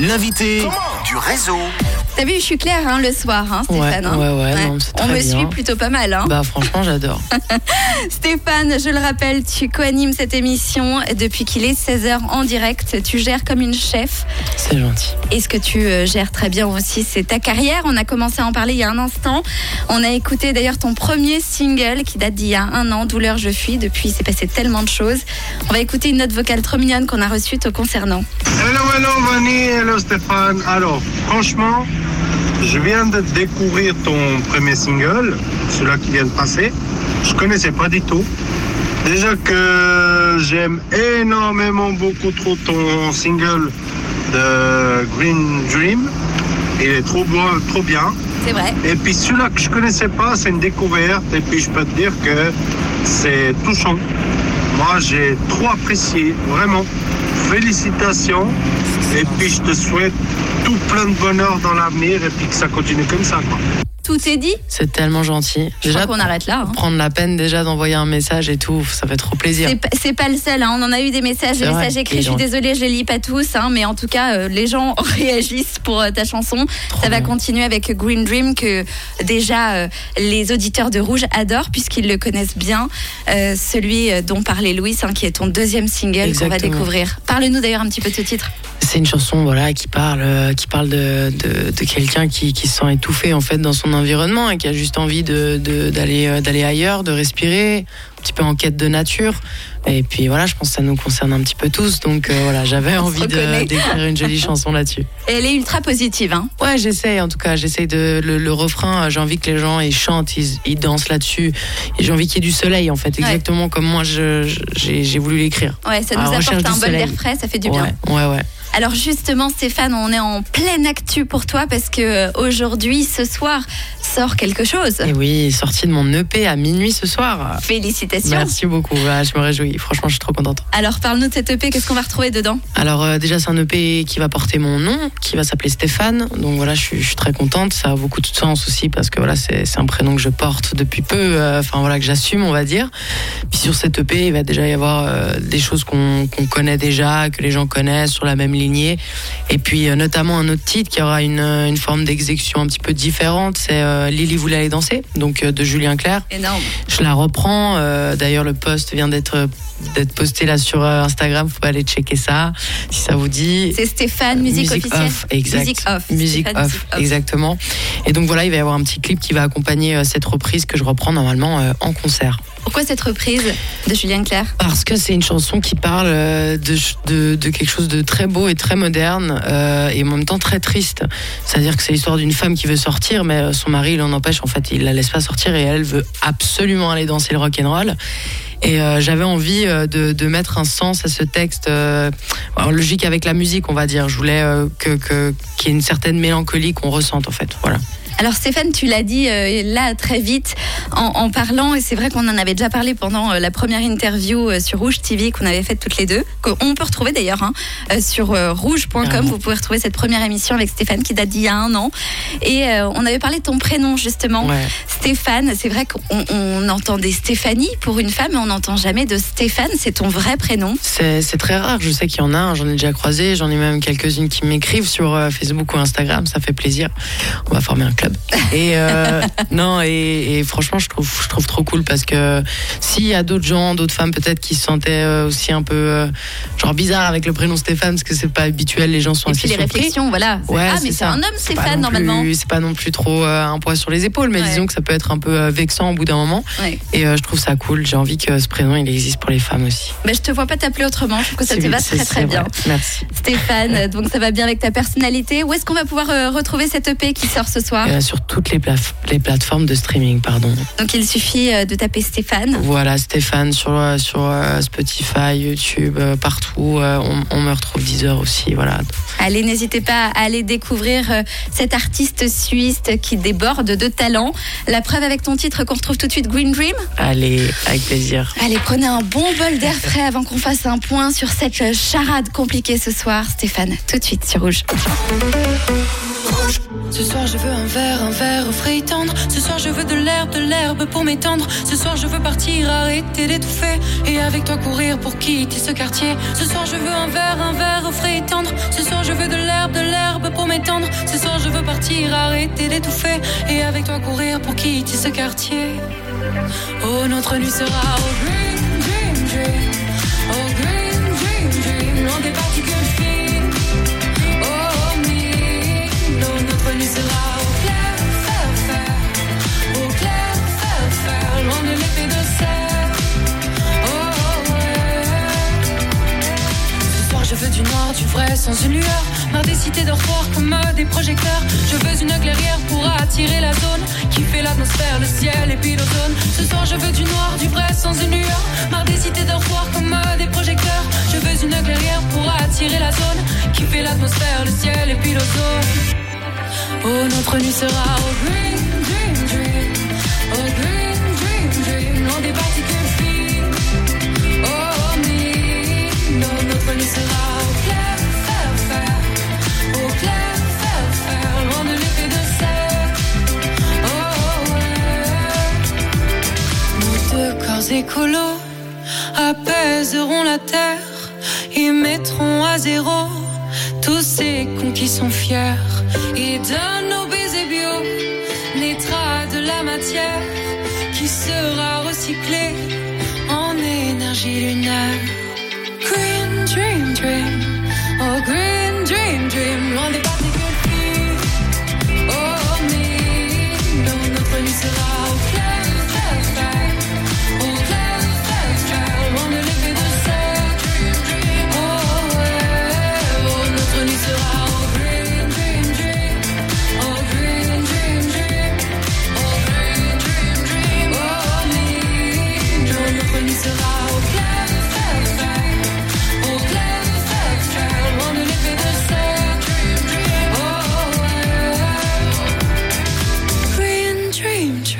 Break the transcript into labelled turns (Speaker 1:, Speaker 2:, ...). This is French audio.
Speaker 1: L'invité du réseau.
Speaker 2: T'as vu, je suis claire hein, le soir, hein, Stéphane.
Speaker 3: Ouais,
Speaker 2: hein.
Speaker 3: ouais, ouais, non, c'est
Speaker 2: On me
Speaker 3: bien.
Speaker 2: suit plutôt pas mal. Hein.
Speaker 3: Bah franchement j'adore.
Speaker 2: Stéphane, je le rappelle, tu co-animes cette émission depuis qu'il est 16h en direct. Tu gères comme une chef.
Speaker 3: C'est gentil.
Speaker 2: Et ce que tu euh, gères très bien aussi, c'est ta carrière? On a commencé à en parler il y a un instant. On a écouté d'ailleurs ton premier single qui date d'il y a un an, Douleur je fuis. Depuis, il s'est passé tellement de choses. On va écouter une note vocale trop mignonne qu'on a reçue te concernant.
Speaker 4: Hello, hello, Vanny, hello, Stéphane. Alors, franchement, je viens de découvrir ton premier single, celui-là qui vient de passer. Je connaissais pas du tout. Déjà que j'aime énormément beaucoup trop ton single de Green Dream. Il est trop beau, trop bien.
Speaker 2: C'est vrai.
Speaker 4: Et puis celui-là que je connaissais pas, c'est une découverte. Et puis je peux te dire que c'est touchant. Moi, j'ai trop apprécié, vraiment. Félicitations. Et puis je te souhaite plein de bonheur dans l'avenir et puis que ça continue comme ça. Quoi.
Speaker 2: Tout est dit.
Speaker 3: C'est tellement gentil.
Speaker 2: Je crois qu'on arrête là. hein.
Speaker 3: prendre la peine déjà d'envoyer un message et tout, ça fait trop plaisir.
Speaker 2: C'est pas- le seul, hein. on en a eu des messages, des écrits. Je suis désolée, je les lis pas tous, hein, mais en tout cas, euh, les gens réagissent pour euh, ta chanson.
Speaker 3: Trop
Speaker 2: Ça va
Speaker 3: bien.
Speaker 2: continuer avec Green Dream que déjà euh, les auditeurs de Rouge adorent puisqu'ils le connaissent bien. Celui dont parlait Louis, qui est ton deuxième single qu'on va découvrir. Parle-nous d'ailleurs un petit peu de ce titre.
Speaker 3: C'est une chanson voilà qui parle qui parle de, de, de quelqu'un qui, qui se sent étouffé en fait dans son environnement et qui a juste envie de de- d'aller euh, d'aller ailleurs, de respirer, un petit peu en quête de nature. Et puis voilà, je pense que ça nous concerne un petit peu tous. Donc euh, voilà, j'avais envie de- d'écrire une jolie chanson là-dessus.
Speaker 2: Et elle est ultra positive. Hein.
Speaker 3: Ouais, j'essaye en tout cas. J'essaye de le, le refrain. euh, J'ai envie que les gens ils chantent, ils, ils dansent là-dessus. Et j'ai envie qu'il y ait du soleil en fait, exactement comme moi j'ai voulu l'écrire.
Speaker 2: Ouais, ça nous apporte un bol d'air frais, ça fait du bien.
Speaker 3: Ouais, ouais, ouais.
Speaker 2: Alors justement, Stéphane, on est en pleine actu pour toi parce que euh, aujourd'hui, ce soir, sort quelque chose.
Speaker 3: Et oui, sortie de mon EP à minuit ce soir.
Speaker 2: Félicitations.
Speaker 3: Merci beaucoup. Ouais, je me réjouis. Franchement, je suis trop contente.
Speaker 2: Alors parle-nous de cette EP, qu'est-ce qu'on va retrouver dedans?
Speaker 3: Alors euh, déjà, c'est un EP qui va porter mon nom, qui va s'appeler Stéphane. Donc voilà, je suis, je suis très contente. Ça a beaucoup de sens aussi parce que voilà, c'est un prénom que je porte depuis peu. euh, Enfin voilà, que j'assume, on va dire. Puis sur cette EP, il va déjà y avoir euh, des choses qu'on connaît déjà, que les gens connaissent sur la même Et puis euh, notamment un autre titre qui aura une, une forme d'exécution un petit peu différente. C'est euh, Lily voulait aller danser, donc euh, de Julien Clerc.
Speaker 2: Énorme.
Speaker 3: Je la reprends. D'ailleurs, le post vient d'être d'être posté là sur Instagram. Faut aller checker ça si ça vous dit.
Speaker 2: C'est Stéphane, musique, officielle.
Speaker 3: off, exact.
Speaker 2: Musique off.
Speaker 3: Musique off, exactement. Et donc voilà, il va y avoir un petit clip qui va accompagner cette reprise que je reprends normalement en concert.
Speaker 2: Pourquoi cette reprise de Julien Clerc
Speaker 3: Parce que c'est une chanson qui parle euh, de, de, quelque chose de très beau et très moderne euh, et en même temps très triste. C'est-à-dire que c'est l'histoire d'une femme qui veut sortir, mais euh, son mari l'en empêche. En fait, il la laisse pas sortir et elle veut absolument aller danser le rock and roll. Et j'avais envie de, de mettre un sens à ce texte, en logique avec la musique, on va dire. Je voulais euh, que qu'il y ait une certaine mélancolie qu'on ressente, en fait. Voilà.
Speaker 2: Alors Stéphane, tu l'as dit euh, là très vite en, en parlant, et c'est vrai qu'on en avait déjà parlé pendant euh, la première interview euh, sur Rouge TV qu'on avait faite toutes les deux, qu'on peut retrouver d'ailleurs hein, sur rouge.com. Vous pouvez retrouver cette première émission avec Stéphane qui date d'il y a un an. Et on avait parlé de ton prénom justement,
Speaker 3: Ouais.
Speaker 2: Stéphane. C'est vrai qu'on on entendait Stéphanie pour une femme, mais on n'entend jamais de Stéphane. C'est ton vrai prénom.
Speaker 3: C'est très rare. Je sais qu'il y en a. un, J'en ai déjà croisé. J'en ai même quelques-unes qui m'écrivent sur Facebook ou Instagram. Ça fait plaisir. On va former un club. Et euh, non. Et, et franchement, je trouve, je trouve trop cool parce que s'il y a d'autres gens, d'autres femmes peut-être qui se sentaient euh, aussi un peu euh, genre bizarre avec le prénom Stéphane parce que c'est pas habituel. Les gens sont
Speaker 2: Et
Speaker 3: assez
Speaker 2: puis les
Speaker 3: surpris.
Speaker 2: réflexions, voilà.
Speaker 3: Ouais,
Speaker 2: ah, mais c'est un homme Stéphane normalement.
Speaker 3: C'est pas non plus trop euh, un poids sur les épaules, mais
Speaker 2: Ouais.
Speaker 3: disons que ça peut être un peu euh, vexant au bout d'un moment.
Speaker 2: Ouais.
Speaker 3: Et je trouve ça cool. J'ai envie que ce prénom il existe pour les femmes aussi.
Speaker 2: Mais je te vois pas t'appeler autrement. Je trouve que ça te va très très bien.
Speaker 3: vrai. Merci.
Speaker 2: Stéphane, donc ça va bien avec ta personnalité. Où est-ce qu'on va pouvoir retrouver cette EP qui sort ce soir?
Speaker 3: Sur toutes les, plaf- les plateformes de streaming, pardon.
Speaker 2: Donc il suffit euh, de taper Stéphane.
Speaker 3: Voilà, Stéphane sur, euh, sur euh, Spotify, YouTube, euh, partout. euh, on, on me retrouve 10 heures aussi, voilà.
Speaker 2: Allez, n'hésitez pas à aller découvrir euh, cet artiste suisse qui déborde de talent. La preuve avec ton titre qu'on retrouve tout de suite Green Dream.
Speaker 3: Allez, avec plaisir.
Speaker 2: Allez, prenez un bon bol d'air frais avant qu'on fasse un point sur cette charade compliquée ce soir. Stéphane, tout de suite sur Rouge.
Speaker 5: Ce soir je veux un verre, un verre frais et tendre. Ce soir je veux de l'herbe, de l'herbe pour m'étendre. Ce soir je veux partir, arrêter d'étouffer. Et avec toi courir pour quitter ce quartier. Ce soir je veux un verre, un verre frais et tendre. Ce soir je veux de l'herbe, de l'herbe m'étendre. Ce soir je veux partir, arrêter d'étouffer. Et avec toi courir pour quitter ce quartier. Oh, notre nuit sera au green, dream, dream. Au green, dream, dream. Loin des particules fines. Sans une lueur. Marre des cités dortoirs comme des projecteurs. Je veux une clairière pour attirer la zone qui fait l'atmosphère, le ciel et puis l'ozone. Ce soir je veux du noir, du vrai, sans une lueur. Marre des cités dortoirs comme des projecteurs. Je veux une clairière pour attirer la zone qui fait l'atmosphère, le ciel et puis l'ozone. Oh, notre nuit sera au green, dream, dream. Au green, dream, dream. Loin des particules fines. Oh, me. Non, notre nuit sera au clair, faire, faire. Au clair, faire, faire. Loin de l'épée de serre. Oh, ouais. Nos deux corps écolos apaiseront la terre et mettront à zéro tous ces cons qui sont fiers. Et d'un nos baisers bio naîtra de la matière qui sera recyclée en énergie lunaire. Green dream dream, oh green dream dream, loin des particules fines. Oh mais non, notre nuit sera